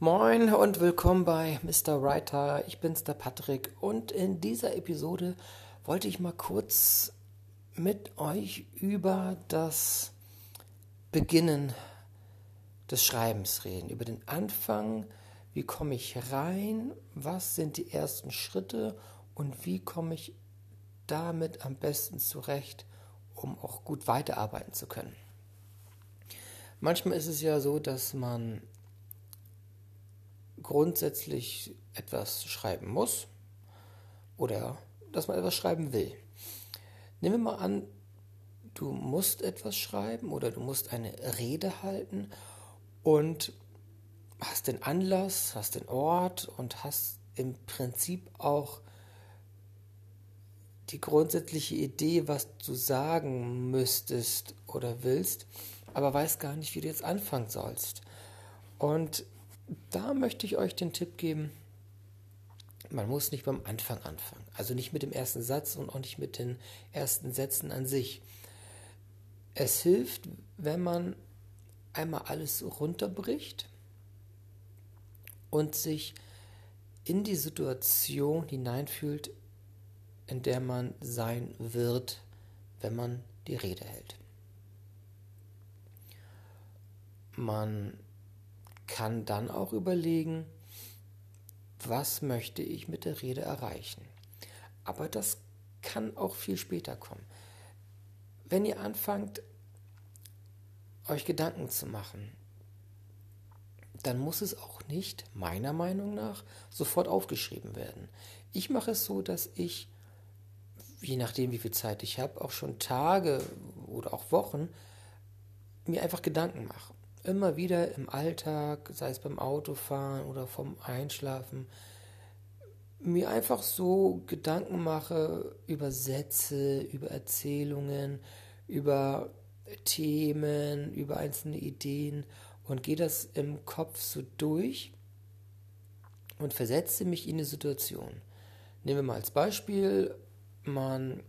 Moin und willkommen bei Mr. Writer. Ich bin's der Patrick und in dieser Episode wollte ich mal kurz mit euch über das Beginnen des Schreibens reden, über den Anfang, wie komme ich rein, was sind die ersten Schritte und wie komme ich damit am besten zurecht, um auch gut weiterarbeiten zu können. Manchmal ist es ja so, dass man grundsätzlich etwas schreiben muss oder dass man etwas schreiben will. Nehmen wir mal an, du musst etwas schreiben oder du musst eine Rede halten und hast den Anlass, hast den Ort und hast im Prinzip auch die grundsätzliche Idee, was du sagen müsstest oder willst, aber weißt gar nicht, wie du jetzt anfangen sollst. Und da möchte ich euch den Tipp geben, man muss nicht beim Anfang anfangen. Also nicht mit dem ersten Satz und auch nicht mit den ersten Sätzen an sich. Es hilft, wenn man einmal alles runterbricht und sich in die Situation hineinfühlt, in der man sein wird, wenn man die Rede hält. Man kann dann auch überlegen, was möchte ich mit der Rede erreichen. Aber das kann auch viel später kommen. Wenn ihr anfangt, euch Gedanken zu machen, dann muss es auch nicht, meiner Meinung nach, sofort aufgeschrieben werden. Ich mache es so, dass ich, je nachdem wie viel Zeit ich habe, auch schon Tage oder auch Wochen mir einfach Gedanken mache immer wieder im Alltag, sei es beim Autofahren oder vom Einschlafen, mir einfach so Gedanken mache über Sätze, über Erzählungen, über Themen, über einzelne Ideen und gehe das im Kopf so durch und versetze mich in eine Situation. Nehmen wir mal als Beispiel, man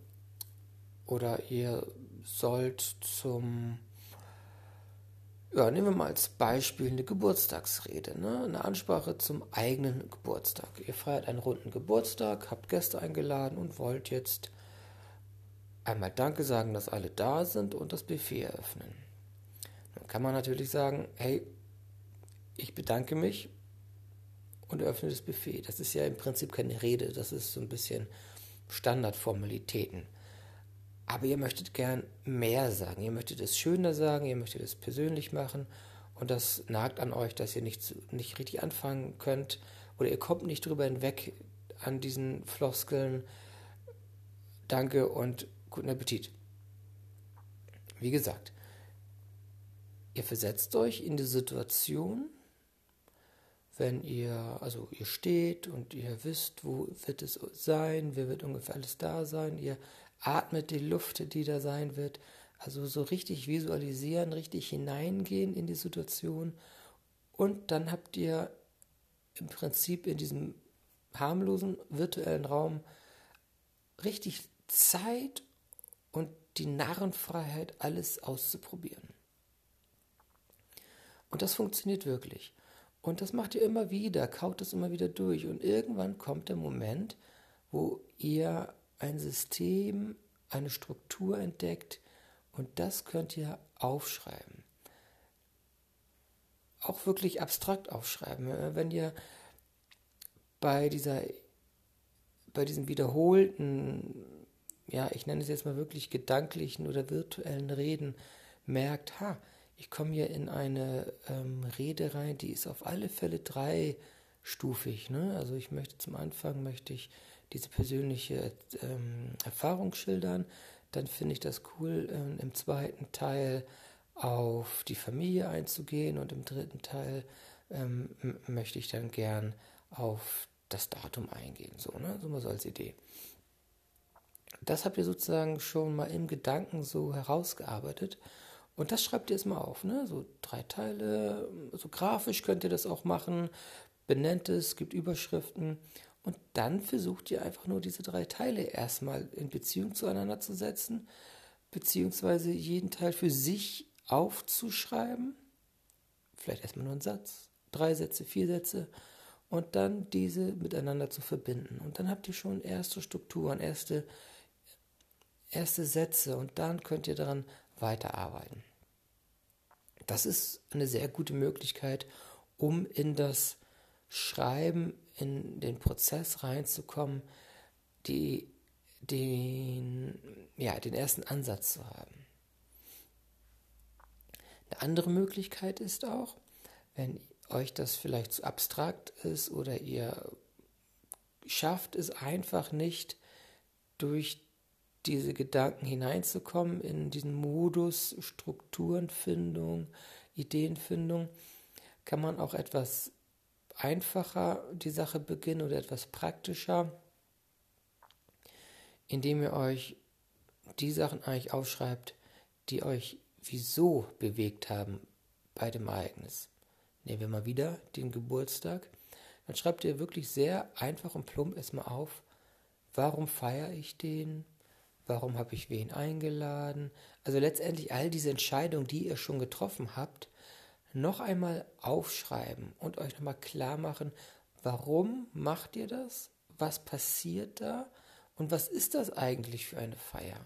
oder ihr sollt zum ja, nehmen wir mal als Beispiel eine Geburtstagsrede, ne? eine Ansprache zum eigenen Geburtstag. Ihr feiert einen runden Geburtstag, habt Gäste eingeladen und wollt jetzt einmal Danke sagen, dass alle da sind und das Buffet eröffnen. Dann kann man natürlich sagen, hey, ich bedanke mich und eröffne das Buffet. Das ist ja im Prinzip keine Rede, das ist so ein bisschen Standardformalitäten. Aber ihr möchtet gern mehr sagen. Ihr möchtet es schöner sagen, ihr möchtet es persönlich machen. Und das nagt an euch, dass ihr nicht, nicht richtig anfangen könnt. Oder ihr kommt nicht drüber hinweg an diesen Floskeln. Danke und guten Appetit. Wie gesagt, ihr versetzt euch in die Situation, wenn ihr, also ihr steht und ihr wisst, wo wird es sein, wer wird ungefähr alles da sein, ihr atmet die Luft, die da sein wird. Also so richtig visualisieren, richtig hineingehen in die Situation. Und dann habt ihr im Prinzip in diesem harmlosen virtuellen Raum richtig Zeit und die Narrenfreiheit, alles auszuprobieren. Und das funktioniert wirklich. Und das macht ihr immer wieder, kaut es immer wieder durch. Und irgendwann kommt der Moment, wo ihr ein System, eine Struktur entdeckt und das könnt ihr aufschreiben. Auch wirklich abstrakt aufschreiben. Wenn ihr bei dieser, bei diesem wiederholten, ja, ich nenne es jetzt mal wirklich gedanklichen oder virtuellen Reden merkt, ha, ich komme hier in eine ähm, Rede rein, die ist auf alle Fälle dreistufig. Ne? Also ich möchte zum Anfang möchte ich diese persönliche ähm, Erfahrung schildern. Dann finde ich das cool, ähm, im zweiten Teil auf die Familie einzugehen und im dritten Teil ähm, möchte ich dann gern auf das Datum eingehen. So, ne? so mal so als Idee. Das habt ihr sozusagen schon mal im Gedanken so herausgearbeitet. Und das schreibt ihr jetzt mal auf, ne? So drei Teile, so grafisch könnt ihr das auch machen, benennt es, gibt Überschriften und dann versucht ihr einfach nur diese drei Teile erstmal in Beziehung zueinander zu setzen, beziehungsweise jeden Teil für sich aufzuschreiben. Vielleicht erstmal nur einen Satz drei Sätze, vier Sätze und dann diese miteinander zu verbinden. Und dann habt ihr schon erste Strukturen, erste, erste Sätze und dann könnt ihr daran weiterarbeiten. Das ist eine sehr gute Möglichkeit, um in das Schreiben, in den Prozess reinzukommen, die, den, ja, den ersten Ansatz zu haben. Eine andere Möglichkeit ist auch, wenn euch das vielleicht zu abstrakt ist oder ihr schafft es einfach nicht, durch diese Gedanken hineinzukommen in diesen Modus Strukturenfindung, Ideenfindung, kann man auch etwas einfacher die Sache beginnen oder etwas praktischer, indem ihr euch die Sachen eigentlich aufschreibt, die euch wieso bewegt haben bei dem Ereignis. Nehmen wir mal wieder den Geburtstag. Dann schreibt ihr wirklich sehr einfach und plump erstmal auf, warum feiere ich den? Warum habe ich wen eingeladen? Also letztendlich all diese Entscheidungen, die ihr schon getroffen habt, noch einmal aufschreiben und euch nochmal klar machen, warum macht ihr das? Was passiert da? Und was ist das eigentlich für eine Feier?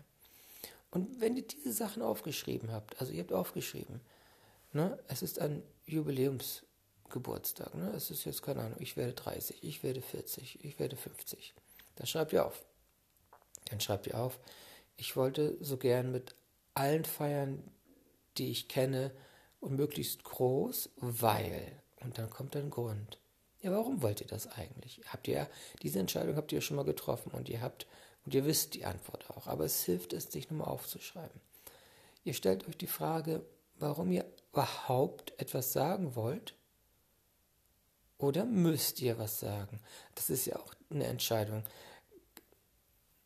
Und wenn ihr diese Sachen aufgeschrieben habt, also ihr habt aufgeschrieben, ne, es ist ein Jubiläumsgeburtstag, ne, es ist jetzt keine Ahnung, ich werde 30, ich werde 40, ich werde 50. Dann schreibt ihr auf. Dann schreibt ihr auf, ich wollte so gern mit allen feiern, die ich kenne, und möglichst groß, weil. Und dann kommt ein Grund. Ja, warum wollt ihr das eigentlich? Habt ihr diese Entscheidung habt ihr schon mal getroffen und ihr habt und ihr wisst die Antwort auch, aber es hilft es, sich nochmal aufzuschreiben. Ihr stellt euch die Frage, warum ihr überhaupt etwas sagen wollt oder müsst ihr was sagen? Das ist ja auch eine Entscheidung.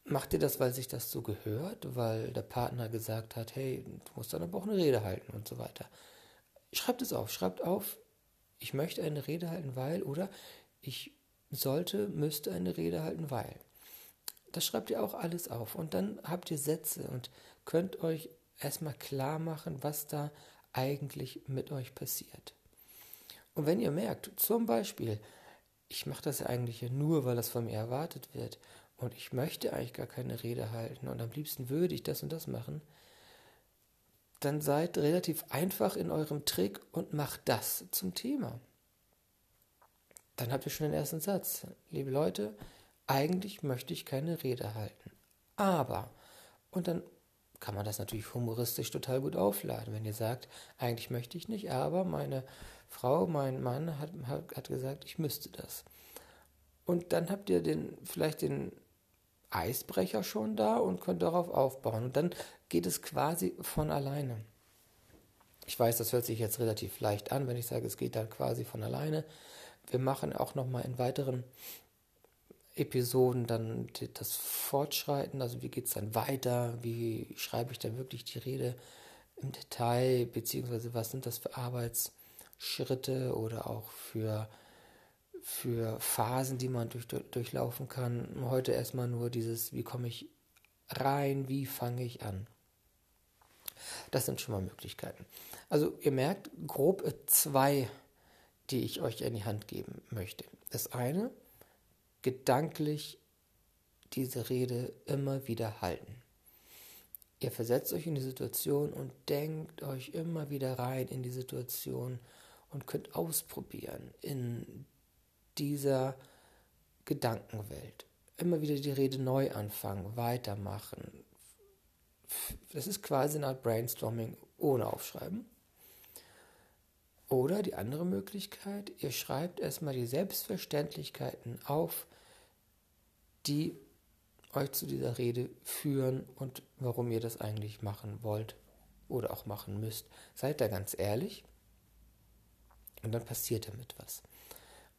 Macht ihr das, weil sich das so gehört, weil der Partner gesagt hat, hey, du musst dann aber auch eine Rede halten und so weiter? Schreibt es auf, schreibt auf, ich möchte eine Rede halten, weil, oder ich sollte, müsste eine Rede halten, weil. Das schreibt ihr auch alles auf und dann habt ihr Sätze und könnt euch erstmal klar machen, was da eigentlich mit euch passiert. Und wenn ihr merkt, zum Beispiel, ich mache das ja eigentlich nur, weil das von mir erwartet wird und ich möchte eigentlich gar keine Rede halten und am liebsten würde ich das und das machen, dann seid relativ einfach in eurem Trick und macht das zum Thema. Dann habt ihr schon den ersten Satz. Liebe Leute, eigentlich möchte ich keine Rede halten. Aber, und dann kann man das natürlich humoristisch total gut aufladen, wenn ihr sagt, eigentlich möchte ich nicht, aber meine Frau, mein Mann hat, hat, gesagt, ich müsste das. Und dann habt ihr den, vielleicht den Eisbrecher schon da und könnt darauf aufbauen. Und dann geht es quasi von alleine. Ich weiß, das hört sich jetzt relativ leicht an, wenn ich sage, es geht dann quasi von alleine. Wir machen auch nochmal in weiteren Episoden dann das Fortschreiten, also wie geht es dann weiter, wie schreibe ich dann wirklich die Rede im Detail, beziehungsweise was sind das für Arbeitsschritte oder auch für für Phasen, die man durch, durchlaufen kann. Heute erstmal nur dieses, wie komme ich rein, wie fange ich an. Das sind schon mal Möglichkeiten. Also ihr merkt grob zwei, die ich euch in die Hand geben möchte. Das eine, gedanklich diese Rede immer wieder halten. Ihr versetzt euch in die Situation und denkt euch immer wieder rein in die Situation und könnt ausprobieren in dieser Gedankenwelt. Immer wieder die Rede neu anfangen, weitermachen. Das ist quasi eine Art Brainstorming ohne Aufschreiben. Oder die andere Möglichkeit, ihr schreibt erstmal die Selbstverständlichkeiten auf, die euch zu dieser Rede führen und warum ihr das eigentlich machen wollt oder auch machen müsst. Seid da ganz ehrlich und dann passiert damit was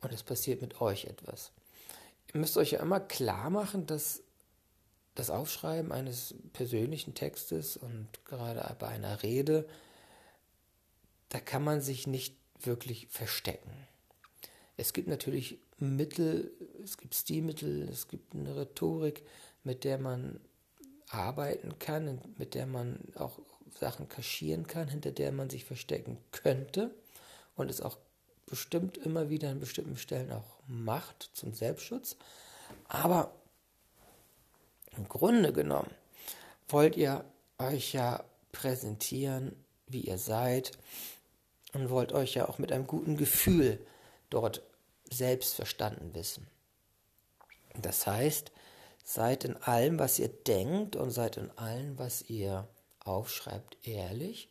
und es passiert mit euch etwas. Ihr müsst euch ja immer klar machen, dass das Aufschreiben eines persönlichen Textes und gerade bei einer Rede, da kann man sich nicht wirklich verstecken. Es gibt natürlich Mittel, es gibt Stilmittel, es gibt eine Rhetorik, mit der man arbeiten kann, mit der man auch Sachen kaschieren kann, hinter der man sich verstecken könnte und es auch bestimmt immer wieder an bestimmten Stellen auch macht zum Selbstschutz. Aber im Grunde genommen wollt ihr euch ja präsentieren, wie ihr seid und wollt euch ja auch mit einem guten Gefühl dort selbst verstanden wissen. Das heißt, seid in allem, was ihr denkt und seid in allem, was ihr aufschreibt, ehrlich.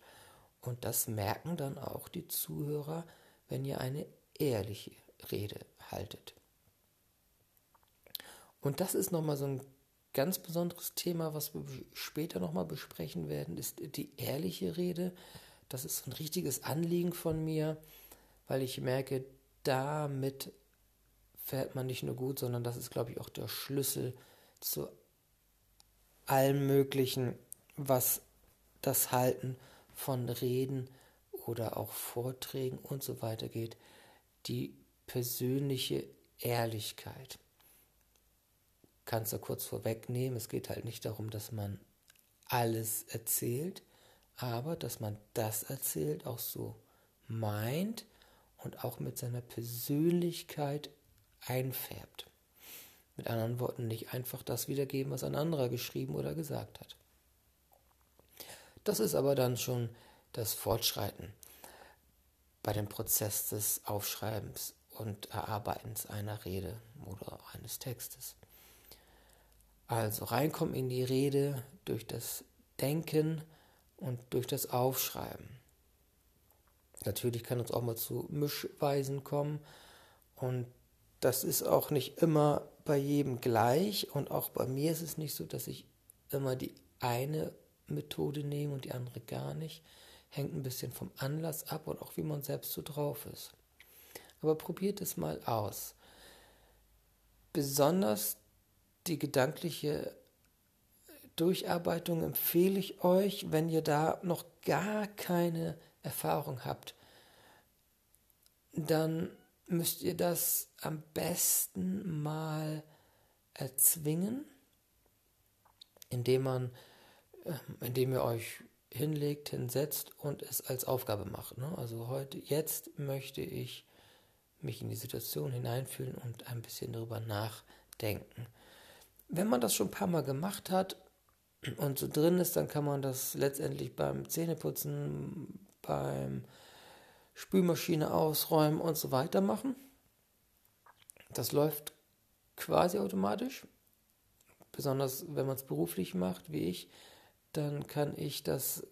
Und das merken dann auch die Zuhörer, wenn ihr eine ehrliche Rede haltet. Und das ist nochmal so ein ganz besonderes Thema, was wir später nochmal besprechen werden, ist die ehrliche Rede. Das ist ein richtiges Anliegen von mir, weil ich merke, damit fährt man nicht nur gut, sondern das ist, glaube ich, auch der Schlüssel zu allem Möglichen, was das Halten von Reden oder auch Vorträgen und so weiter geht. Die persönliche Ehrlichkeit. Kannst du kurz vorwegnehmen, es geht halt nicht darum, dass man alles erzählt, aber dass man das erzählt, auch so meint und auch mit seiner Persönlichkeit einfärbt. Mit anderen Worten, nicht einfach das wiedergeben, was ein anderer geschrieben oder gesagt hat. Das ist aber dann schon das Fortschreiten bei dem Prozess des Aufschreibens und Erarbeitens einer Rede oder eines Textes. Also reinkommen in die Rede durch das Denken und durch das Aufschreiben. Natürlich kann uns auch mal zu Mischweisen kommen und das ist auch nicht immer bei jedem gleich und auch bei mir ist es nicht so, dass ich immer die eine Methode nehme und die andere gar nicht. Hängt ein bisschen vom Anlass ab und auch wie man selbst so drauf ist. Aber probiert es mal aus. Besonders die gedankliche Durcharbeitung empfehle ich euch, wenn ihr da noch gar keine Erfahrung habt. Dann müsst ihr das am besten mal erzwingen, indem man, ähm, indem ihr euch hinlegt, hinsetzt und es als Aufgabe macht. Ne? Also heute, jetzt möchte ich mich in die Situation hineinfühlen und ein bisschen darüber nachdenken. Wenn man das schon ein paar Mal gemacht hat und so drin ist, dann kann man das letztendlich beim Zähneputzen, beim Spülmaschine ausräumen und so weiter machen. Das läuft quasi automatisch. Besonders wenn man es beruflich macht, wie ich, dann kann ich das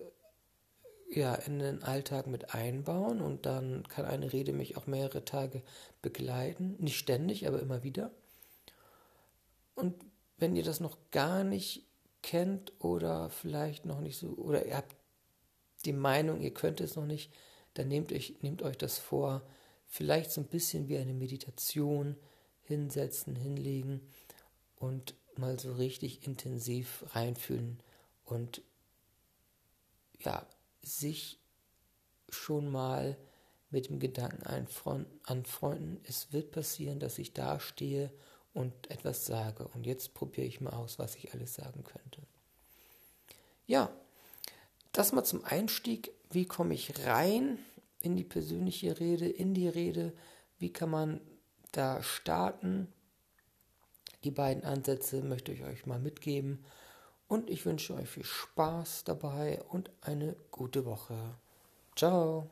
ja in den Alltag mit einbauen und dann kann eine Rede mich auch mehrere Tage begleiten. Nicht ständig, aber immer wieder. Und wenn ihr das noch gar nicht kennt oder vielleicht noch nicht so, oder ihr habt die Meinung, ihr könnt es noch nicht, dann nehmt euch, nehmt euch das vor, vielleicht so ein bisschen wie eine Meditation hinsetzen, hinlegen und mal so richtig intensiv reinfühlen und ja, sich schon mal mit dem Gedanken anfreunden, es wird passieren, dass ich da stehe und etwas sage. Und jetzt probiere ich mal aus, was ich alles sagen könnte. Ja, das mal zum Einstieg. Wie komme ich rein in die persönliche Rede, in die Rede? Wie kann man da starten? Die beiden Ansätze möchte ich euch mal mitgeben. Und ich wünsche euch viel Spaß dabei und eine gute Woche. Ciao.